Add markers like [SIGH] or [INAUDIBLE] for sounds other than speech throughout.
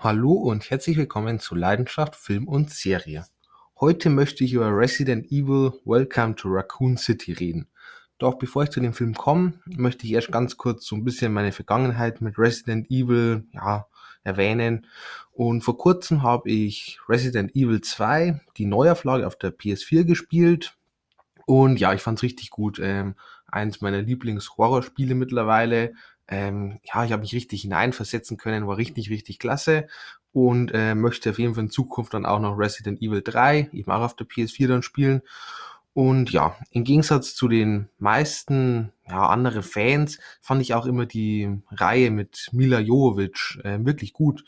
Hallo und herzlich willkommen zu Leidenschaft Film und Serie. Heute möchte ich über Resident Evil Welcome to Raccoon City reden. Doch bevor ich zu dem Film komme, möchte ich erst ganz kurz so ein bisschen meine Vergangenheit mit Resident Evil ja, erwähnen. Und vor kurzem habe ich Resident Evil 2, die Neuauflage auf der PS4 gespielt. Und ja, ich fand es richtig gut. Ähm, eins meiner Lieblings-Horrorspiele mittlerweile. Ähm, ja, ich habe mich richtig hineinversetzen können, war richtig, richtig klasse und äh, möchte auf jeden Fall in Zukunft dann auch noch Resident Evil 3 eben auch auf der PS4 dann spielen. Und ja, im Gegensatz zu den meisten ja, anderen Fans fand ich auch immer die Reihe mit Mila Jovovich äh, wirklich gut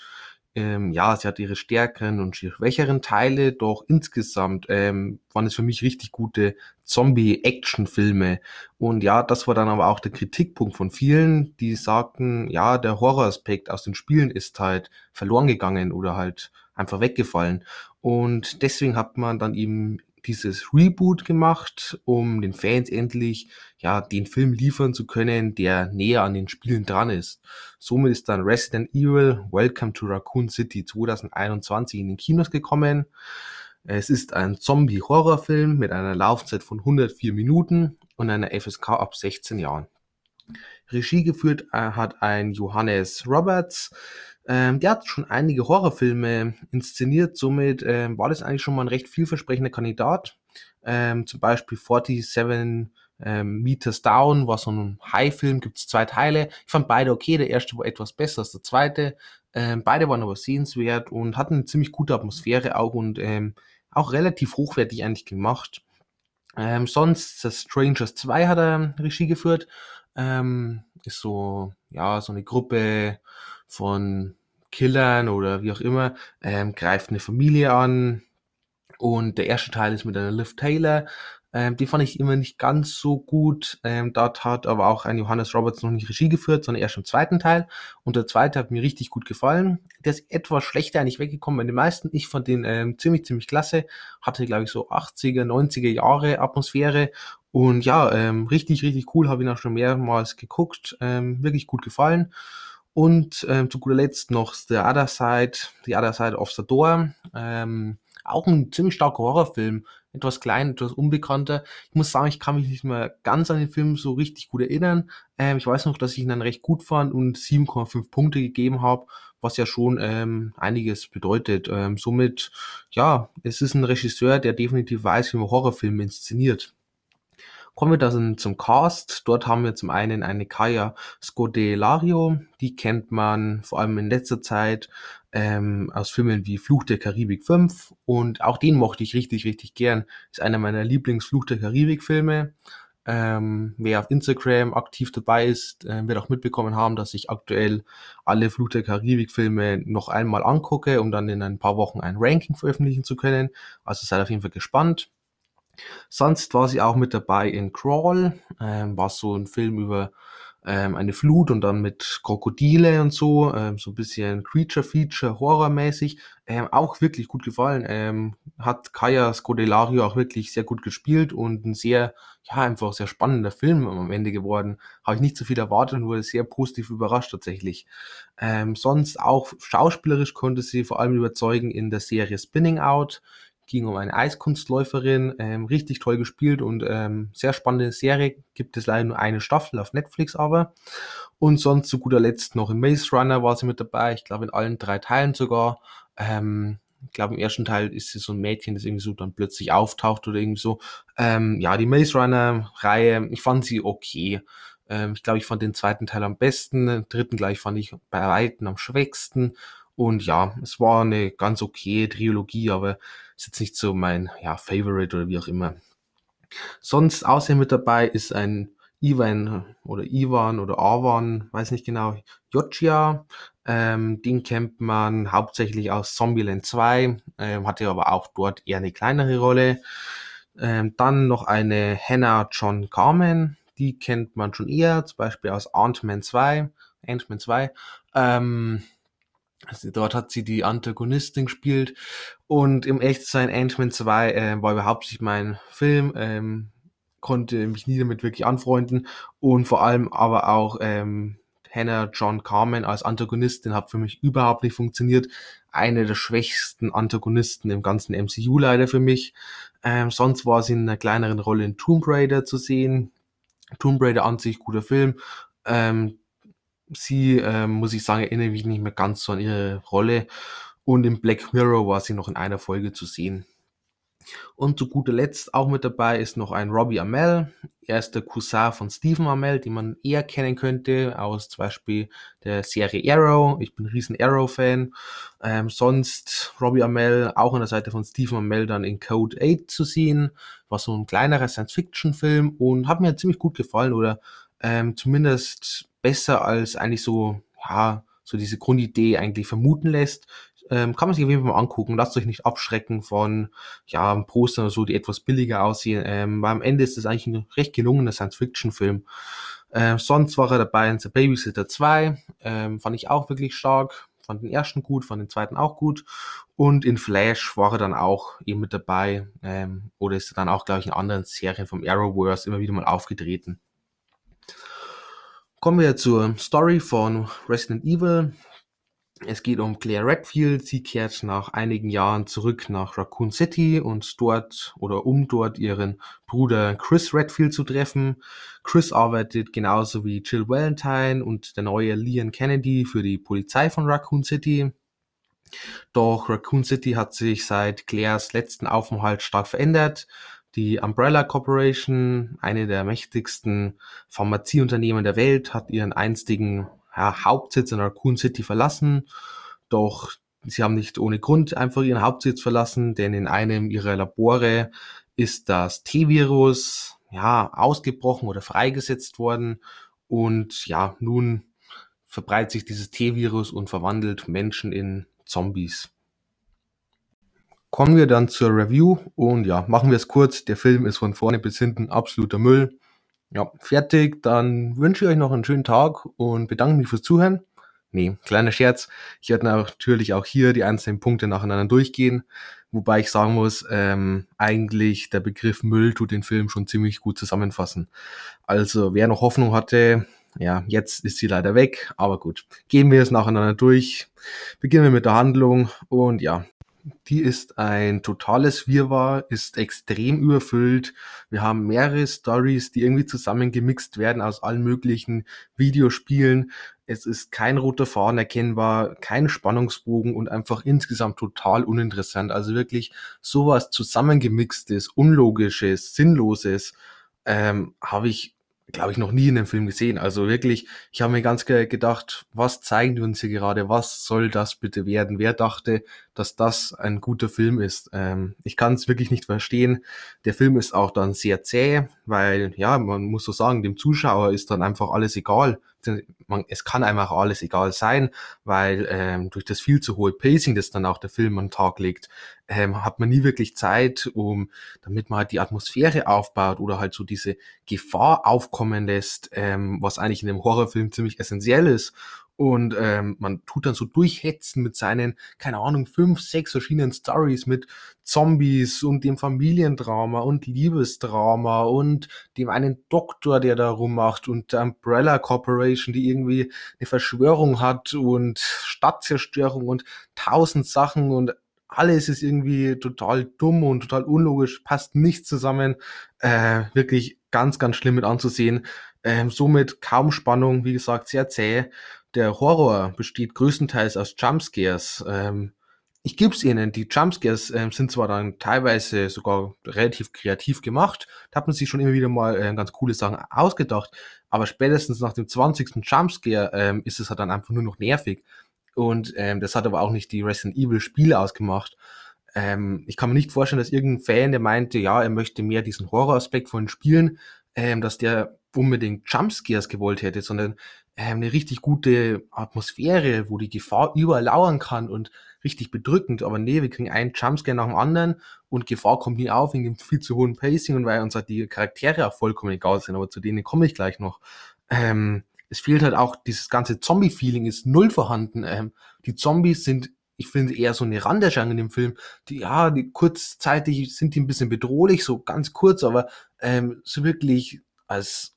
ähm, ja, sie hat ihre stärkeren und schwächeren Teile, doch insgesamt ähm, waren es für mich richtig gute Zombie-Action-Filme. Und ja, das war dann aber auch der Kritikpunkt von vielen, die sagten, ja, der Horroraspekt aus den Spielen ist halt verloren gegangen oder halt einfach weggefallen. Und deswegen hat man dann eben dieses Reboot gemacht, um den Fans endlich ja den Film liefern zu können, der näher an den Spielen dran ist. Somit ist dann Resident Evil Welcome to Raccoon City 2021 in den Kinos gekommen. Es ist ein Zombie-Horrorfilm mit einer Laufzeit von 104 Minuten und einer FSK ab 16 Jahren. Regie geführt äh, hat ein Johannes Roberts, ähm, der hat schon einige Horrorfilme inszeniert, somit ähm, war das eigentlich schon mal ein recht vielversprechender Kandidat. Ähm, zum Beispiel 47 ähm, Meters Down war so ein High-Film, gibt es zwei Teile. Ich fand beide okay, der erste war etwas besser als der zweite. Ähm, beide waren aber sehenswert und hatten eine ziemlich gute Atmosphäre auch und ähm, auch relativ hochwertig eigentlich gemacht. Ähm, sonst, The Strangers 2 hat er Regie geführt. Ähm, ist so, ja, so eine Gruppe von Killern oder wie auch immer, ähm, greift eine Familie an. Und der erste Teil ist mit einer Liv Taylor. Ähm, die fand ich immer nicht ganz so gut. Ähm, dort hat aber auch ein Johannes Roberts noch nicht Regie geführt, sondern erst im zweiten Teil. Und der zweite hat mir richtig gut gefallen. Der ist etwas schlechter eigentlich weggekommen bei den meisten. Ich fand den ähm, ziemlich, ziemlich klasse. Hatte, glaube ich, so 80er, 90er Jahre Atmosphäre. Und ja, ähm, richtig, richtig cool. Habe ihn auch schon mehrmals geguckt. Ähm, wirklich gut gefallen. Und ähm, zu guter Letzt noch The Other Side, The Other Side of the Door. Ähm, auch ein ziemlich starker Horrorfilm. Etwas klein, etwas unbekannter. Ich muss sagen, ich kann mich nicht mehr ganz an den Film so richtig gut erinnern. Ähm, ich weiß noch, dass ich ihn dann recht gut fand und 7,5 Punkte gegeben habe, was ja schon ähm, einiges bedeutet. Ähm, somit, ja, es ist ein Regisseur, der definitiv weiß, wie man Horrorfilme inszeniert. Kommen wir dann zum Cast. Dort haben wir zum einen eine Kaya Scodelario, die kennt man vor allem in letzter Zeit ähm, aus Filmen wie Fluch der Karibik 5 und auch den mochte ich richtig, richtig gern. Ist einer meiner Lieblingsfluch der Karibik Filme. Ähm, wer auf Instagram aktiv dabei ist, äh, wird auch mitbekommen haben, dass ich aktuell alle Fluch der Karibik Filme noch einmal angucke, um dann in ein paar Wochen ein Ranking veröffentlichen zu können. Also seid auf jeden Fall gespannt. Sonst war sie auch mit dabei in Crawl, ähm, war so ein Film über ähm, eine Flut und dann mit Krokodile und so, ähm, so ein bisschen Creature-Feature, Horror-mäßig. Ähm, auch wirklich gut gefallen. Ähm, hat Kaya Scodelario auch wirklich sehr gut gespielt und ein sehr, ja, einfach sehr spannender Film am Ende geworden. Habe ich nicht so viel erwartet und wurde sehr positiv überrascht tatsächlich. Ähm, sonst auch schauspielerisch konnte sie vor allem überzeugen in der Serie Spinning Out ging um eine Eiskunstläuferin, ähm, richtig toll gespielt und ähm, sehr spannende Serie. Gibt es leider nur eine Staffel auf Netflix aber. Und sonst zu guter Letzt noch im Maze Runner war sie mit dabei. Ich glaube in allen drei Teilen sogar. Ähm, ich glaube, im ersten Teil ist sie so ein Mädchen, das irgendwie so dann plötzlich auftaucht oder irgendwie so. Ähm, ja, die Maze Runner-Reihe, ich fand sie okay. Ähm, ich glaube, ich fand den zweiten Teil am besten. Den dritten gleich fand ich bei Weitem am schwächsten. Und ja, es war eine ganz okay Trilogie, aber ist jetzt nicht so mein ja, Favorite oder wie auch immer. Sonst außer mit dabei ist ein Ivan oder Ivan oder Avan, weiß nicht genau, Jotja. Ähm, den kennt man hauptsächlich aus Zombieland 2, ähm, hatte aber auch dort eher eine kleinere Rolle. Ähm, dann noch eine Hannah John Carmen, die kennt man schon eher, zum Beispiel aus Ant-Man 2, Ant-Man 2. Ähm, also dort hat sie die Antagonistin gespielt und im Echtsein Ant-Man 2 äh, war überhaupt nicht mein Film, ähm, konnte mich nie damit wirklich anfreunden und vor allem aber auch ähm, Hannah John Carmen als Antagonistin hat für mich überhaupt nicht funktioniert. Eine der schwächsten Antagonisten im ganzen MCU leider für mich. Ähm, sonst war sie in einer kleineren Rolle in Tomb Raider zu sehen. Tomb Raider an sich guter Film. Ähm, sie, ähm, muss ich sagen, erinnere mich nicht mehr ganz so an ihre Rolle. Und in Black Mirror war sie noch in einer Folge zu sehen. Und zu guter Letzt auch mit dabei ist noch ein Robbie Amell. Er ist der Cousin von Stephen Amell, den man eher kennen könnte aus zum Beispiel der Serie Arrow. Ich bin ein riesen Arrow-Fan. Ähm, sonst Robbie Amell auch an der Seite von Stephen Amell dann in Code 8 zu sehen. War so ein kleinerer Science-Fiction-Film und hat mir ziemlich gut gefallen oder ähm, zumindest besser als eigentlich so, ja, so diese Grundidee eigentlich vermuten lässt ähm, kann man sich auf jeden Fall mal angucken. Lasst euch nicht abschrecken von ja, Postern oder so, die etwas billiger aussehen. Ähm, weil am Ende ist das eigentlich ein recht gelungener Science-Fiction-Film. Ähm, sonst war er dabei in The Babysitter 2. Ähm, fand ich auch wirklich stark. Fand den ersten gut, fand den zweiten auch gut. Und in Flash war er dann auch eben mit dabei. Ähm, oder ist er dann auch, glaube ich, in anderen Serien vom Arrowverse immer wieder mal aufgetreten. Kommen wir zur Story von Resident Evil. Es geht um Claire Redfield. Sie kehrt nach einigen Jahren zurück nach Raccoon City und dort oder um dort ihren Bruder Chris Redfield zu treffen. Chris arbeitet genauso wie Jill Valentine und der neue Leon Kennedy für die Polizei von Raccoon City. Doch Raccoon City hat sich seit Claires letzten Aufenthalt stark verändert. Die Umbrella Corporation, eine der mächtigsten Pharmazieunternehmen der Welt, hat ihren einstigen ja, Hauptsitz in Raccoon City verlassen. Doch sie haben nicht ohne Grund einfach ihren Hauptsitz verlassen, denn in einem ihrer Labore ist das T-Virus ja ausgebrochen oder freigesetzt worden und ja, nun verbreitet sich dieses T-Virus und verwandelt Menschen in Zombies. Kommen wir dann zur Review und ja, machen wir es kurz. Der Film ist von vorne bis hinten absoluter Müll. Ja, fertig. Dann wünsche ich euch noch einen schönen Tag und bedanke mich fürs Zuhören. Nee, kleiner Scherz. Ich werde natürlich auch hier die einzelnen Punkte nacheinander durchgehen. Wobei ich sagen muss, ähm, eigentlich der Begriff Müll tut den Film schon ziemlich gut zusammenfassen. Also wer noch Hoffnung hatte, ja, jetzt ist sie leider weg. Aber gut, gehen wir es nacheinander durch. Beginnen wir mit der Handlung und ja, die ist ein totales Wirrwarr, ist extrem überfüllt. Wir haben mehrere Stories, die irgendwie zusammengemixt werden aus allen möglichen Videospielen. Es ist kein roter Faden erkennbar, kein Spannungsbogen und einfach insgesamt total uninteressant. Also wirklich sowas zusammengemixtes, unlogisches, sinnloses ähm, habe ich glaube ich, noch nie in einem Film gesehen. Also wirklich, ich habe mir ganz gedacht, was zeigen die uns hier gerade? Was soll das bitte werden? Wer dachte, dass das ein guter Film ist? Ähm, ich kann es wirklich nicht verstehen. Der Film ist auch dann sehr zäh, weil, ja, man muss so sagen, dem Zuschauer ist dann einfach alles egal man, es kann einfach alles egal sein, weil ähm, durch das viel zu hohe Pacing, das dann auch der Film an den Tag legt, ähm, hat man nie wirklich Zeit, um, damit man halt die Atmosphäre aufbaut oder halt so diese Gefahr aufkommen lässt, ähm, was eigentlich in einem Horrorfilm ziemlich essentiell ist und ähm, man tut dann so durchhetzen mit seinen, keine Ahnung, fünf, sechs verschiedenen Stories mit Zombies und dem Familiendrama und Liebesdrama und dem einen Doktor, der da rummacht und der Umbrella Corporation, die irgendwie eine Verschwörung hat und Stadtzerstörung und tausend Sachen und alles ist irgendwie total dumm und total unlogisch, passt nicht zusammen. Äh, wirklich ganz, ganz schlimm mit anzusehen. Ähm, somit kaum Spannung, wie gesagt, sehr zäh. Der Horror besteht größtenteils aus Jumpscares. Ähm, ich gebe es ihnen, die Jumpscares ähm, sind zwar dann teilweise sogar relativ kreativ gemacht, da hat man sich schon immer wieder mal äh, ganz coole Sachen ausgedacht, aber spätestens nach dem 20. Jumpscare ähm, ist es halt dann einfach nur noch nervig. Und ähm, das hat aber auch nicht die Resident Evil Spiele ausgemacht. Ähm, ich kann mir nicht vorstellen, dass irgendein Fan, der meinte, ja, er möchte mehr diesen Horroraspekt von Spielen, ähm, dass der unbedingt Jumpscares gewollt hätte, sondern eine richtig gute Atmosphäre, wo die Gefahr überall lauern kann und richtig bedrückend. Aber nee, wir kriegen einen Jumpscare nach dem anderen und Gefahr kommt nie auf wegen dem [LAUGHS] viel zu hohen Pacing und weil uns halt die Charaktere auch vollkommen egal sind. Aber zu denen komme ich gleich noch. Ähm, es fehlt halt auch, dieses ganze Zombie-Feeling ist null vorhanden. Ähm, die Zombies sind ich finde eher so eine Randerscheinung in dem Film. Die, ja, die kurzzeitig sind die ein bisschen bedrohlich, so ganz kurz, aber ähm, so wirklich als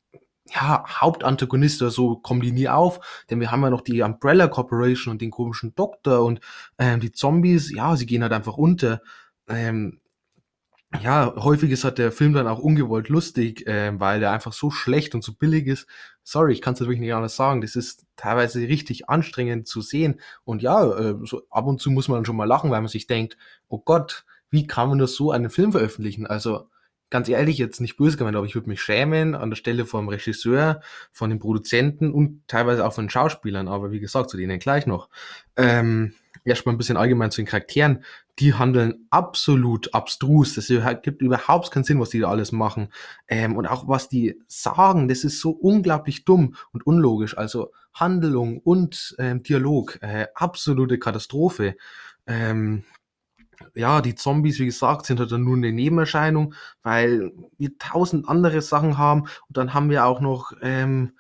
ja, Hauptantagonist oder so kommen die nie auf, denn wir haben ja noch die Umbrella Corporation und den komischen Doktor und ähm, die Zombies, ja, sie gehen halt einfach unter. Ähm, ja, häufig ist halt der Film dann auch ungewollt lustig, äh, weil der einfach so schlecht und so billig ist. Sorry, ich kann es wirklich nicht anders sagen. Das ist teilweise richtig anstrengend zu sehen. Und ja, äh, so ab und zu muss man schon mal lachen, weil man sich denkt, oh Gott, wie kann man nur so einen Film veröffentlichen? Also ganz ehrlich, jetzt nicht böse gemeint, aber ich würde mich schämen an der Stelle vom Regisseur, von den Produzenten und teilweise auch von den Schauspielern, aber wie gesagt, zu denen gleich noch. Ähm, erstmal ein bisschen allgemein zu den Charakteren. Die handeln absolut abstrus. Das gibt überhaupt keinen Sinn, was die da alles machen. Ähm, und auch was die sagen, das ist so unglaublich dumm und unlogisch. Also Handlung und ähm, Dialog, äh, absolute Katastrophe. Ähm, ja, die Zombies, wie gesagt, sind halt dann nur eine Nebenerscheinung, weil wir tausend andere Sachen haben. Und dann haben wir auch noch ähm,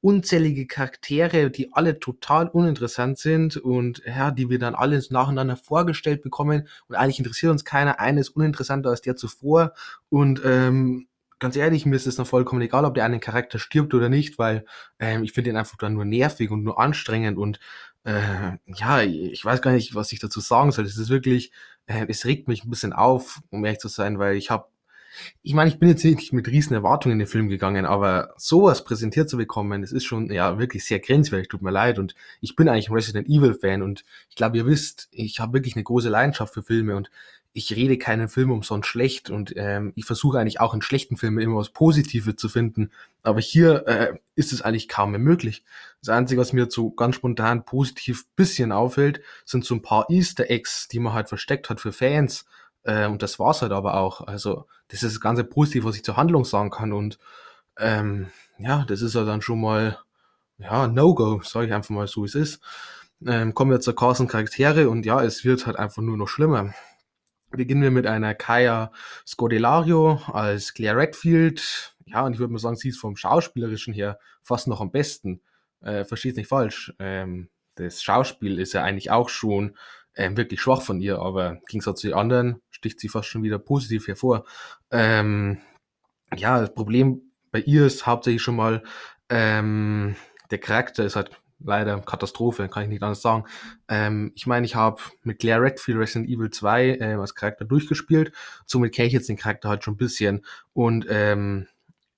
unzählige Charaktere, die alle total uninteressant sind und ja, die wir dann alle nacheinander vorgestellt bekommen. Und eigentlich interessiert uns keiner. Einer ist uninteressanter als der zuvor. Und ähm, ganz ehrlich, mir ist es dann vollkommen egal, ob der eine Charakter stirbt oder nicht, weil ähm, ich finde ihn einfach dann nur nervig und nur anstrengend und äh, ja, ich weiß gar nicht, was ich dazu sagen soll. Es ist wirklich, äh, es regt mich ein bisschen auf, um ehrlich zu sein, weil ich habe, ich meine, ich bin jetzt nicht mit riesen Erwartungen in den Film gegangen, aber sowas präsentiert zu bekommen, das ist schon ja wirklich sehr grenzwertig, tut mir leid. Und ich bin eigentlich ein Resident Evil Fan und ich glaube, ihr wisst, ich habe wirklich eine große Leidenschaft für Filme und ich rede keinen Film umsonst schlecht und ähm, ich versuche eigentlich auch in schlechten Filmen immer was Positives zu finden. Aber hier äh, ist es eigentlich kaum mehr möglich. Das Einzige, was mir so ganz spontan positiv bisschen auffällt, sind so ein paar Easter Eggs, die man halt versteckt hat für Fans. Äh, und das war's halt aber auch. Also das ist das ganze Positiv, was ich zur Handlung sagen kann. Und ähm, ja, das ist ja dann schon mal ja No-Go, sage ich einfach mal so, wie es ist. Ähm, kommen wir zur Carson Charaktere und ja, es wird halt einfach nur noch schlimmer beginnen wir mit einer Kaya Scodelario als Claire Redfield. Ja, und ich würde mal sagen, sie ist vom Schauspielerischen her fast noch am besten. Äh, versteht nicht falsch. Ähm, das Schauspiel ist ja eigentlich auch schon ähm, wirklich schwach von ihr, aber im Gegensatz zu den anderen sticht sie fast schon wieder positiv hervor. Ähm, ja, das Problem bei ihr ist hauptsächlich schon mal, ähm, der Charakter ist halt leider Katastrophe, kann ich nicht anders sagen. Ähm, ich meine, ich habe mit Claire Redfield Resident Evil 2 äh, als Charakter durchgespielt, somit kenne ich jetzt den Charakter halt schon ein bisschen und ähm,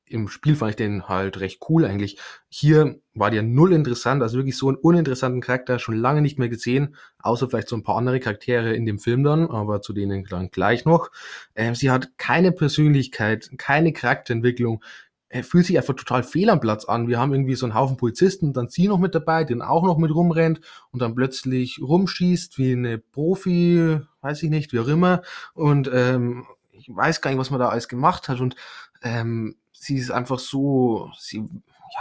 im Spiel fand ich den halt recht cool eigentlich. Hier war der null interessant, also wirklich so einen uninteressanten Charakter schon lange nicht mehr gesehen, außer vielleicht so ein paar andere Charaktere in dem Film dann, aber zu denen dann gleich noch. Ähm, sie hat keine Persönlichkeit, keine Charakterentwicklung, er fühlt sich einfach total fehl am Platz an. Wir haben irgendwie so einen Haufen Polizisten, dann sie noch mit dabei, den auch noch mit rumrennt und dann plötzlich rumschießt wie eine Profi, weiß ich nicht, wie auch immer. Und ähm, ich weiß gar nicht, was man da alles gemacht hat. Und ähm, sie ist einfach so, sie,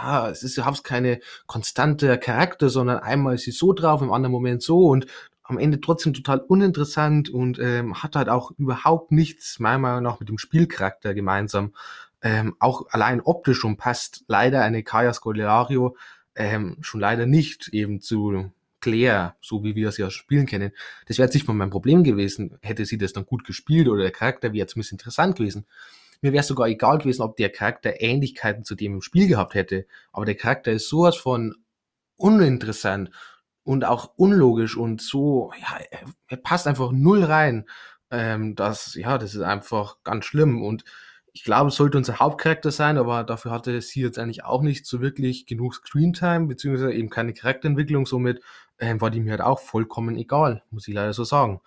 ja, es ist überhaupt keine konstante Charakter, sondern einmal ist sie so drauf, im anderen Moment so und am Ende trotzdem total uninteressant und ähm, hat halt auch überhaupt nichts, meiner Meinung nach, mit dem Spielcharakter gemeinsam ähm, auch allein optisch schon passt leider eine Kaya Scolario ähm, schon leider nicht eben zu Claire, so wie wir es ja spielen kennen. Das wäre jetzt nicht mal mein Problem gewesen, hätte sie das dann gut gespielt oder der Charakter wäre zumindest interessant gewesen. Mir wäre sogar egal gewesen, ob der Charakter Ähnlichkeiten zu dem im Spiel gehabt hätte. Aber der Charakter ist sowas von uninteressant und auch unlogisch und so, ja, er passt einfach null rein. Ähm, das, ja, das ist einfach ganz schlimm und ich glaube, es sollte unser Hauptcharakter sein, aber dafür hatte sie jetzt eigentlich auch nicht so wirklich genug Screentime, beziehungsweise eben keine Charakterentwicklung, somit ähm, war die mir halt auch vollkommen egal, muss ich leider so sagen.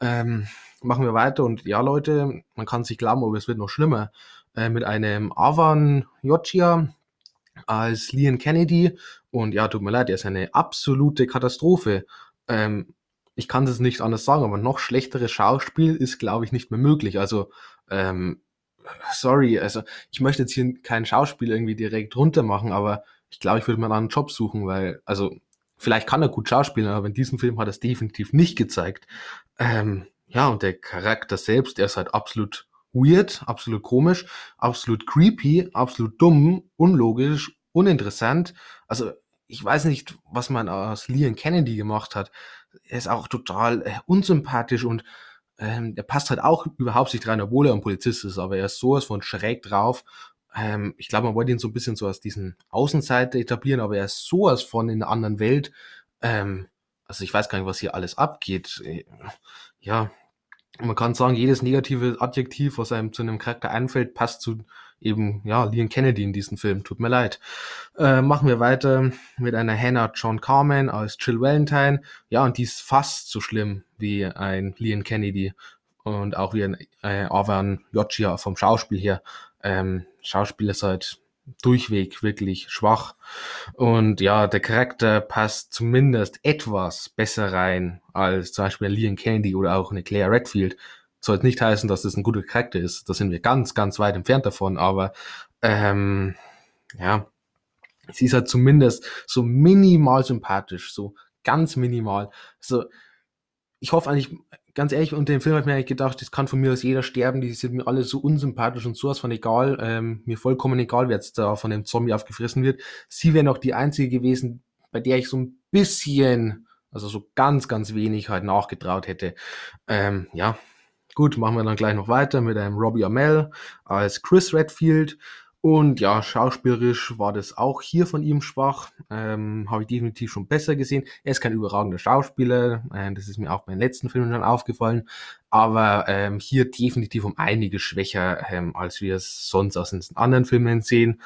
Ähm, machen wir weiter und ja, Leute, man kann sich glauben, aber es wird noch schlimmer. Äh, mit einem Avan Yoccia als Leon Kennedy und ja, tut mir leid, er ist eine absolute Katastrophe. Ähm, ich kann das nicht anders sagen, aber noch schlechteres Schauspiel ist, glaube ich, nicht mehr möglich. Also ähm, sorry, also ich möchte jetzt hier keinen Schauspiel irgendwie direkt runter machen, aber ich glaube, ich würde mal einen Job suchen, weil, also vielleicht kann er gut schauspielen, aber in diesem Film hat er es definitiv nicht gezeigt. Ähm, ja, und der Charakter selbst, der ist halt absolut weird, absolut komisch, absolut creepy, absolut dumm, unlogisch, uninteressant. Also ich weiß nicht, was man aus Leon Kennedy gemacht hat. Er ist auch total äh, unsympathisch und ähm, der passt halt auch überhaupt nicht rein, obwohl er ein Polizist ist, aber er ist sowas von schräg drauf. ähm, ich glaube, man wollte ihn so ein bisschen so als diesen Außenseiter etablieren, aber er ist sowas von in einer anderen Welt. Ähm, also ich weiß gar nicht, was hier alles abgeht. Äh, ja, man kann sagen, jedes negative Adjektiv, was einem zu einem Charakter einfällt, passt zu eben, ja, Leon Kennedy in diesem Film. Tut mir leid. Äh, machen wir weiter mit einer Hannah John Carmen als Jill Valentine. Ja, und die ist fast so schlimm wie ein Leon Kennedy und auch wie ein äh, Arvan Yoccia vom Schauspiel her. Ähm, Schauspiel ist halt durchweg wirklich schwach. Und ja, der Charakter passt zumindest etwas besser rein als zum Beispiel Leon Kennedy oder auch eine Claire Redfield. Soll nicht heißen, dass das ein guter Charakter ist. Da sind wir ganz, ganz weit entfernt davon. Aber ähm, ja, sie ist halt zumindest so minimal sympathisch, so ganz minimal. So, ich hoffe eigentlich, ganz ehrlich, unter dem Film habe ich mir eigentlich gedacht, das kann von mir aus jeder sterben, die sind mir alle so unsympathisch und sowas von egal, ähm, mir vollkommen egal, wer jetzt da von dem Zombie aufgefressen wird. Sie wäre noch die einzige gewesen, bei der ich so ein bisschen, also so ganz, ganz wenig halt nachgetraut hätte. Ähm, ja, gut, machen wir dann gleich noch weiter mit einem Robbie Amell als Chris Redfield. Und ja, schauspielerisch war das auch hier von ihm schwach. Ähm, Habe ich definitiv schon besser gesehen. Er ist kein überragender Schauspieler. Äh, das ist mir auch bei den letzten Filmen schon aufgefallen. Aber ähm, hier definitiv um einige schwächer, ähm, als wir es sonst aus den anderen Filmen sehen.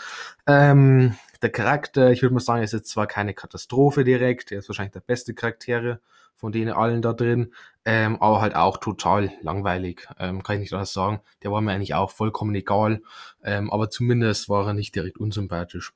Ähm, der Charakter, ich würde mal sagen, ist jetzt zwar keine Katastrophe direkt. Er ist wahrscheinlich der beste Charaktere von denen allen da drin, ähm, aber halt auch total langweilig, ähm, kann ich nicht anders sagen. Der war mir eigentlich auch vollkommen egal, ähm, aber zumindest war er nicht direkt unsympathisch.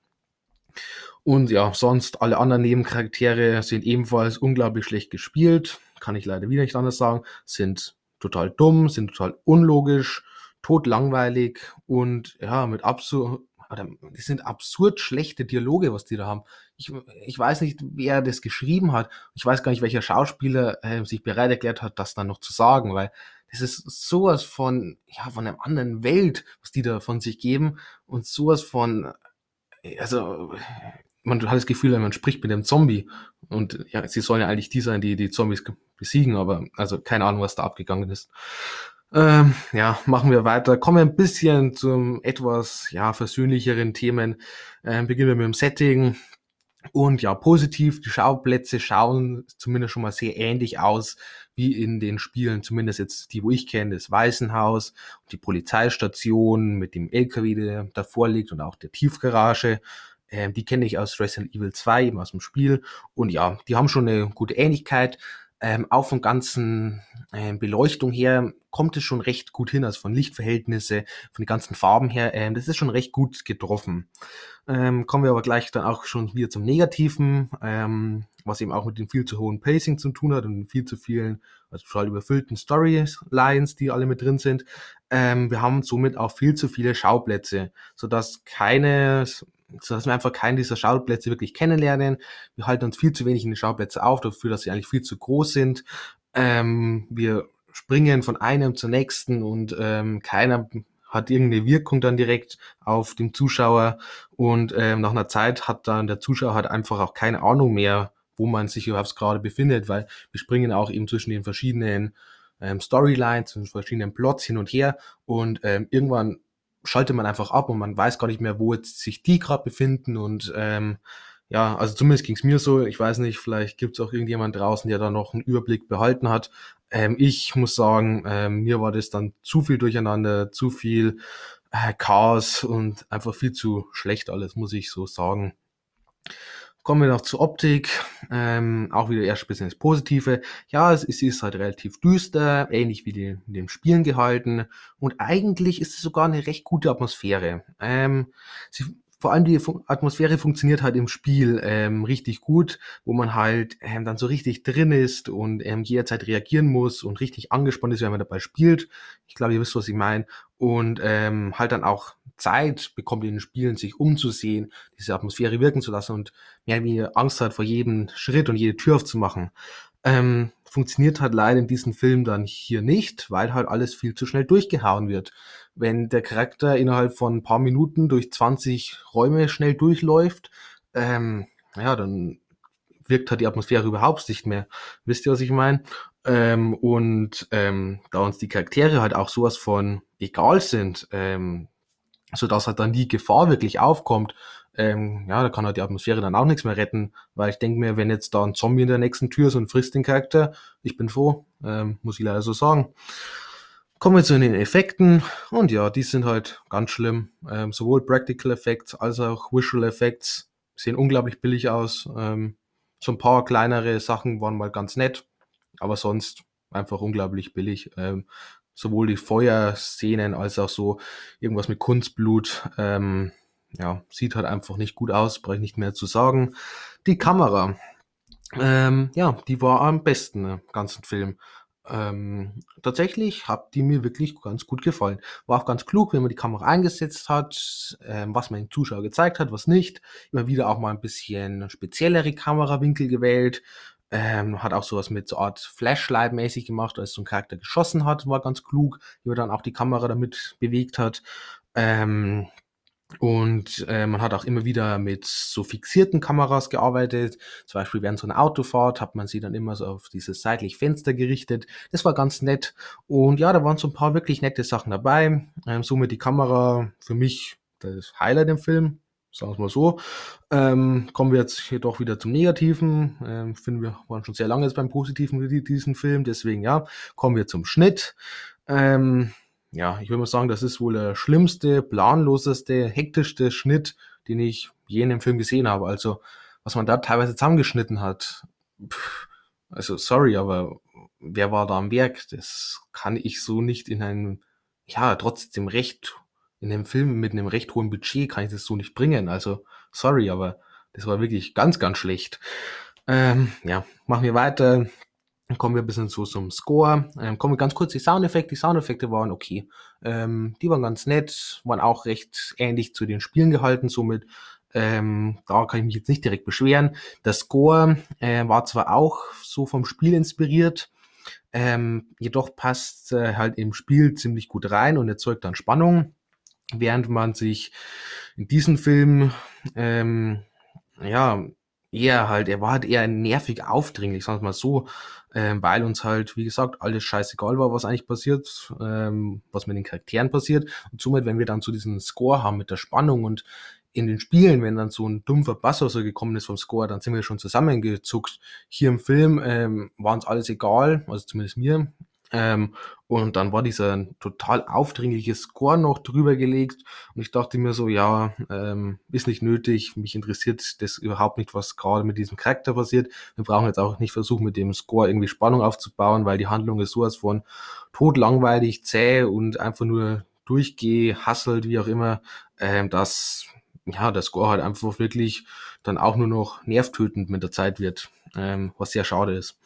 Und ja, sonst alle anderen Nebencharaktere sind ebenfalls unglaublich schlecht gespielt, kann ich leider wieder nicht anders sagen, sind total dumm, sind total unlogisch, totlangweilig und ja, mit absolut oder das sind absurd schlechte Dialoge, was die da haben. Ich, ich weiß nicht, wer das geschrieben hat. Ich weiß gar nicht, welcher Schauspieler äh, sich bereit erklärt hat, das dann noch zu sagen, weil das ist sowas von, ja, von einer anderen Welt, was die da von sich geben und sowas von, also, man hat das Gefühl, man spricht mit dem Zombie und ja, sie sollen ja eigentlich die sein, die die Zombies besiegen, aber also keine Ahnung, was da abgegangen ist. Ähm, ja, machen wir weiter. Kommen wir ein bisschen zum etwas ja versöhnlicheren Themen. Ähm, beginnen wir mit dem Setting. Und ja, positiv, die Schauplätze schauen zumindest schon mal sehr ähnlich aus wie in den Spielen, zumindest jetzt die, wo ich kenne, das Waisenhaus, die Polizeistation mit dem LKW, der davor liegt und auch der Tiefgarage. Ähm, die kenne ich aus Resident Evil 2, eben aus dem Spiel. Und ja, die haben schon eine gute Ähnlichkeit ähm, auch von ganzen ähm, Beleuchtung her kommt es schon recht gut hin, also von Lichtverhältnisse, von den ganzen Farben her, ähm, das ist schon recht gut getroffen. Ähm, kommen wir aber gleich dann auch schon wieder zum Negativen, ähm, was eben auch mit dem viel zu hohen Pacing zu tun hat und viel zu vielen, also total überfüllten Storylines, die alle mit drin sind. Ähm, wir haben somit auch viel zu viele Schauplätze, sodass keine so dass wir einfach keinen dieser Schauplätze wirklich kennenlernen. Wir halten uns viel zu wenig in die Schauplätze auf, dafür, dass sie eigentlich viel zu groß sind. Ähm, wir springen von einem zur nächsten und ähm, keiner hat irgendeine Wirkung dann direkt auf den Zuschauer und ähm, nach einer Zeit hat dann der Zuschauer halt einfach auch keine Ahnung mehr, wo man sich überhaupt gerade befindet, weil wir springen auch eben zwischen den verschiedenen ähm, Storylines, zwischen verschiedenen Plots hin und her und ähm, irgendwann schaltet man einfach ab und man weiß gar nicht mehr, wo jetzt sich die gerade befinden und ähm, ja, also zumindest ging es mir so. Ich weiß nicht, vielleicht gibt es auch irgendjemand draußen, der da noch einen Überblick behalten hat. Ähm, ich muss sagen, ähm, mir war das dann zu viel Durcheinander, zu viel äh, Chaos und einfach viel zu schlecht alles, muss ich so sagen. Kommen wir noch zur Optik. Ähm, auch wieder erst ein bisschen das Positive. Ja, es, es ist halt relativ düster, ähnlich wie in dem Spielen gehalten. Und eigentlich ist es sogar eine recht gute Atmosphäre. Ähm, sie, vor allem die Fun Atmosphäre funktioniert halt im Spiel ähm, richtig gut, wo man halt ähm, dann so richtig drin ist und ähm, jederzeit reagieren muss und richtig angespannt ist, wenn man dabei spielt. Ich glaube, ihr wisst, was ich meine. Und ähm, halt dann auch Zeit bekommt in den Spielen, sich umzusehen, diese Atmosphäre wirken zu lassen und mehr wie Angst hat vor jedem Schritt und jede Tür aufzumachen. Ähm, funktioniert halt leider in diesem Film dann hier nicht, weil halt alles viel zu schnell durchgehauen wird wenn der Charakter innerhalb von ein paar Minuten durch 20 Räume schnell durchläuft, ähm, ja, dann wirkt halt die Atmosphäre überhaupt nicht mehr. Wisst ihr, was ich meine? Ähm, und ähm, da uns die Charaktere halt auch sowas von egal sind, ähm, sodass halt dann die Gefahr wirklich aufkommt, ähm, ja, da kann halt die Atmosphäre dann auch nichts mehr retten, weil ich denke mir, wenn jetzt da ein Zombie in der nächsten Tür ist und frisst den Charakter, ich bin froh, ähm, muss ich leider so sagen. Kommen wir zu den Effekten und ja, die sind halt ganz schlimm. Ähm, sowohl Practical Effects als auch Visual Effects sehen unglaublich billig aus. Ähm, so ein paar kleinere Sachen waren mal ganz nett, aber sonst einfach unglaublich billig. Ähm, sowohl die Feuerszenen als auch so irgendwas mit Kunstblut. Ähm, ja, sieht halt einfach nicht gut aus, brauche ich nicht mehr zu sagen. Die Kamera, ähm, ja, die war am besten im ganzen Film. Ähm, tatsächlich hat die mir wirklich ganz gut gefallen. War auch ganz klug, wenn man die Kamera eingesetzt hat, ähm, was man dem Zuschauer gezeigt hat, was nicht. Immer wieder auch mal ein bisschen speziellere Kamerawinkel gewählt. Ähm, hat auch sowas mit so Art Flashlight-mäßig gemacht, als so ein Charakter geschossen hat, war ganz klug, wie man dann auch die Kamera damit bewegt hat. Ähm, und äh, man hat auch immer wieder mit so fixierten Kameras gearbeitet. Zum Beispiel während so einer Autofahrt hat man sie dann immer so auf dieses seitliche Fenster gerichtet. Das war ganz nett. Und ja, da waren so ein paar wirklich nette Sachen dabei. Ähm, somit die Kamera für mich das Highlight im Film. Sagen wir mal so. Ähm, kommen wir jetzt jedoch wieder zum Negativen. Ähm, finden wir waren schon sehr lange jetzt beim Positiven mit diesem Film. Deswegen ja, kommen wir zum Schnitt. Ähm, ja, ich würde mal sagen, das ist wohl der schlimmste, planloseste, hektischste Schnitt, den ich je in dem Film gesehen habe. Also, was man da teilweise zusammengeschnitten hat. Pff, also, sorry, aber wer war da am Werk? Das kann ich so nicht in einem, ja, trotzdem recht, in einem Film mit einem recht hohen Budget kann ich das so nicht bringen. Also, sorry, aber das war wirklich ganz, ganz schlecht. Ähm, ja, machen wir weiter. Dann kommen wir ein bisschen so zum Score. Ähm, kommen wir ganz kurz die Soundeffekte. Die Soundeffekte waren okay. Ähm, die waren ganz nett, waren auch recht ähnlich zu den Spielen gehalten, somit ähm, da kann ich mich jetzt nicht direkt beschweren. Der Score äh, war zwar auch so vom Spiel inspiriert, ähm, jedoch passt äh, halt im Spiel ziemlich gut rein und erzeugt dann Spannung, während man sich in diesem Film ähm, ja eher halt, er war halt eher nervig aufdringlich, sagen wir mal so, ähm, weil uns halt, wie gesagt, alles scheißegal war, was eigentlich passiert, ähm, was mit den Charakteren passiert. Und somit, wenn wir dann zu diesem Score haben mit der Spannung und in den Spielen, wenn dann so ein dumpfer Bass so gekommen ist vom Score, dann sind wir schon zusammengezuckt. Hier im Film ähm, war uns alles egal, also zumindest mir. Ähm, und dann war dieser total aufdringliche Score noch drüber gelegt. Und ich dachte mir so, ja, ähm, ist nicht nötig. Mich interessiert das überhaupt nicht, was gerade mit diesem Charakter passiert. Wir brauchen jetzt auch nicht versuchen, mit dem Score irgendwie Spannung aufzubauen, weil die Handlung ist sowas von totlangweilig, zäh und einfach nur durchgehasselt, wie auch immer, ähm, dass ja, der Score halt einfach wirklich dann auch nur noch nervtötend mit der Zeit wird, ähm, was sehr schade ist.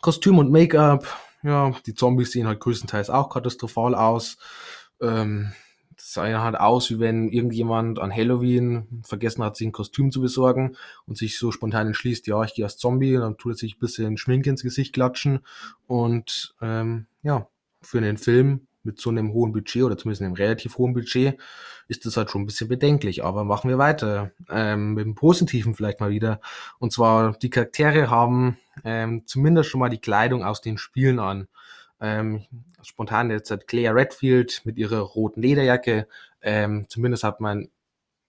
Kostüm und Make-up, ja, die Zombies sehen halt größtenteils auch katastrophal aus. Ähm, das sah ja halt aus, wie wenn irgendjemand an Halloween vergessen hat, sich ein Kostüm zu besorgen und sich so spontan entschließt, ja, ich gehe als Zombie und dann tut er sich ein bisschen Schminke ins Gesicht klatschen. Und ähm, ja, für einen Film mit so einem hohen Budget oder zumindest einem relativ hohen Budget ist das halt schon ein bisschen bedenklich. Aber machen wir weiter ähm, mit dem Positiven vielleicht mal wieder. Und zwar die Charaktere haben ähm, zumindest schon mal die Kleidung aus den Spielen an. Ähm, spontan jetzt hat Claire Redfield mit ihrer roten Lederjacke. Ähm, zumindest hat man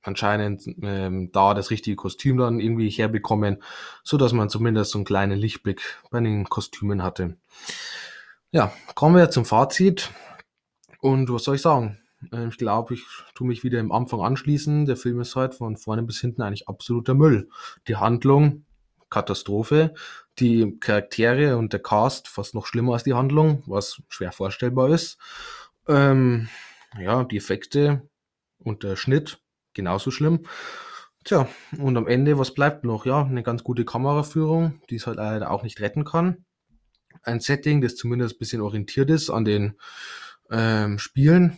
anscheinend ähm, da das richtige Kostüm dann irgendwie herbekommen, so dass man zumindest so einen kleinen Lichtblick bei den Kostümen hatte. Ja, kommen wir zum Fazit. Und was soll ich sagen? Äh, ich glaube, ich tue mich wieder im Anfang anschließen. Der Film ist halt von vorne bis hinten eigentlich absoluter Müll. Die Handlung, Katastrophe. Die Charaktere und der Cast fast noch schlimmer als die Handlung, was schwer vorstellbar ist. Ähm, ja, die Effekte und der Schnitt genauso schlimm. Tja, und am Ende, was bleibt noch? Ja, eine ganz gute Kameraführung, die es halt leider auch nicht retten kann. Ein Setting, das zumindest ein bisschen orientiert ist an den ähm, Spielen,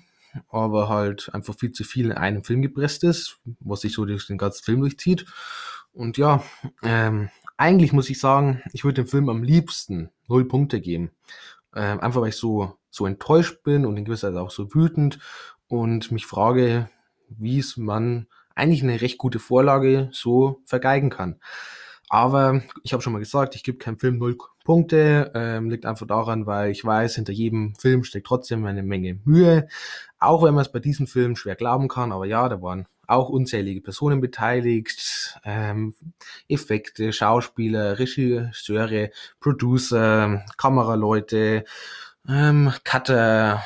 aber halt einfach viel zu viel in einem Film gepresst ist, was sich so durch den ganzen Film durchzieht. Und ja, ähm, eigentlich muss ich sagen, ich würde dem Film am liebsten null Punkte geben. Ähm, einfach weil ich so, so enttäuscht bin und in gewisser Weise auch so wütend und mich frage, wie es man eigentlich eine recht gute Vorlage so vergeigen kann. Aber ich habe schon mal gesagt, ich gebe keinem Film null Punkte. Ähm, liegt einfach daran, weil ich weiß, hinter jedem Film steckt trotzdem eine Menge Mühe. Auch wenn man es bei diesem Film schwer glauben kann, aber ja, da waren auch unzählige Personen beteiligt, ähm, Effekte, Schauspieler, Regisseure, Producer, Kameraleute, ähm, Cutter,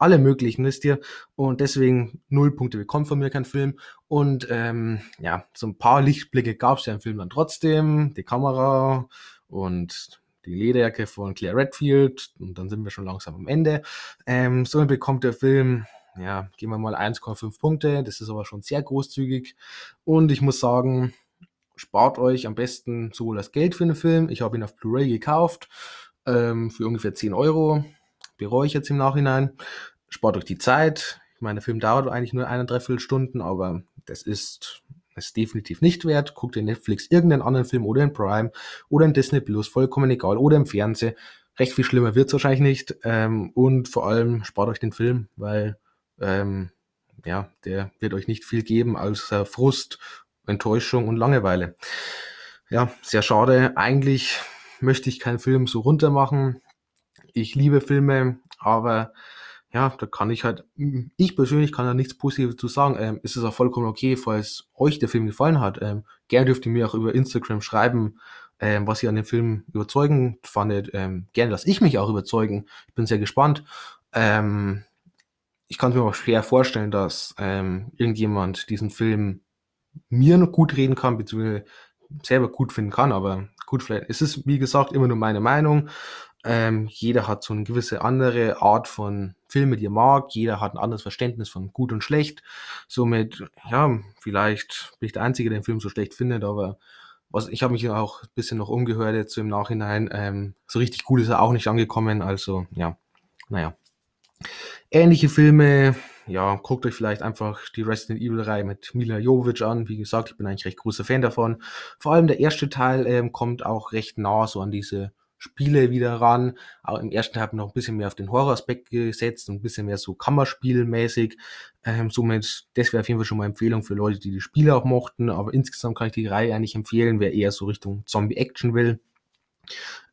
alle möglichen, wisst ihr. Und deswegen null Punkte bekommt von mir kein Film. Und ähm, ja, so ein paar Lichtblicke gab es ja im Film dann trotzdem. Die Kamera und die Lederjacke von Claire Redfield. Und dann sind wir schon langsam am Ende. Ähm, somit bekommt der Film, ja, gehen wir mal 1,5 Punkte. Das ist aber schon sehr großzügig. Und ich muss sagen, spart euch am besten sowohl das Geld für den Film. Ich habe ihn auf Blu-ray gekauft ähm, für ungefähr 10 Euro. Bereue ich jetzt im Nachhinein spart euch die Zeit. Ich meine, der Film dauert eigentlich nur eine, dreiviertel Stunden, aber das ist ist definitiv nicht wert. Guckt in Netflix irgendeinen anderen Film oder in Prime oder in Disney Plus, vollkommen egal, oder im Fernsehen. Recht viel schlimmer wird es wahrscheinlich nicht. Ähm, und vor allem spart euch den Film, weil ähm, ja, der wird euch nicht viel geben als äh, Frust, Enttäuschung und Langeweile. Ja, sehr schade. Eigentlich möchte ich keinen Film so runter machen. Ich liebe Filme, aber ja, da kann ich halt, ich persönlich kann da nichts Positives zu sagen. Ähm, ist es auch vollkommen okay, falls euch der Film gefallen hat. Ähm, gerne dürft ihr mir auch über Instagram schreiben, ähm, was ihr an dem Film überzeugend fandet. Ähm, gerne lasse ich mich auch überzeugen. Ich bin sehr gespannt. Ähm, ich kann mir auch schwer vorstellen, dass ähm, irgendjemand diesen Film mir noch gut reden kann, beziehungsweise selber gut finden kann, aber gut, vielleicht ist es, wie gesagt, immer nur meine Meinung. Ähm, jeder hat so eine gewisse andere Art von Filme, die er mag. Jeder hat ein anderes Verständnis von gut und schlecht. Somit, ja, vielleicht bin ich der Einzige, der den Film so schlecht findet, aber was, ich habe mich auch ein bisschen noch umgehört jetzt so im Nachhinein. Ähm, so richtig gut ist er auch nicht angekommen. Also, ja, naja. Ähnliche Filme, ja, guckt euch vielleicht einfach die Resident Evil Reihe mit Mila Jovovich an. Wie gesagt, ich bin eigentlich recht großer Fan davon. Vor allem der erste Teil ähm, kommt auch recht nah so an diese Spiele wieder ran. Auch im ersten Teil noch ein bisschen mehr auf den Horroraspekt gesetzt und ein bisschen mehr so Kammerspielmäßig. Ähm, somit, das wäre auf jeden Fall schon mal Empfehlung für Leute, die die Spiele auch mochten. Aber insgesamt kann ich die Reihe eigentlich empfehlen, wer eher so Richtung Zombie-Action will.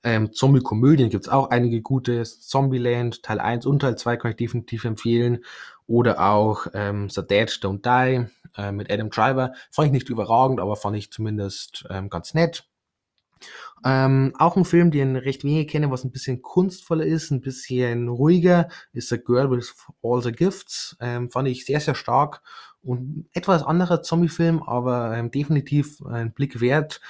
Ähm, Zombie-Komödien gibt's auch einige gute. Zombieland, Teil 1 und Teil 2 kann ich definitiv empfehlen. Oder auch ähm, The Dead Don't Die äh, mit Adam Driver. Fand ich nicht überragend, aber fand ich zumindest ähm, ganz nett. Ähm, auch ein Film, den recht wenige kennen, was ein bisschen kunstvoller ist, ein bisschen ruhiger, ist The Girl with All the Gifts. Ähm, fand ich sehr, sehr stark und etwas anderer Zombie-Film, aber ähm, definitiv ein Blick wert.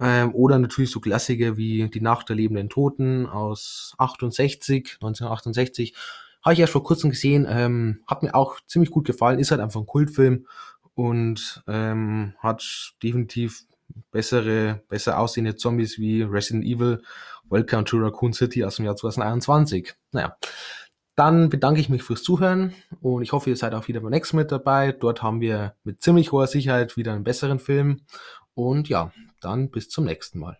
Ähm, oder natürlich so Klassiker wie Die Nacht der lebenden Toten aus 68, 1968. Habe ich erst vor kurzem gesehen, ähm, hat mir auch ziemlich gut gefallen, ist halt einfach ein Kultfilm und ähm, hat definitiv bessere, besser aussehende Zombies wie Resident Evil, Welcome to Raccoon City aus dem Jahr 2021. Naja, dann bedanke ich mich fürs Zuhören und ich hoffe, ihr seid auch wieder beim nächsten mit dabei. Dort haben wir mit ziemlich hoher Sicherheit wieder einen besseren Film. Und ja, dann bis zum nächsten Mal.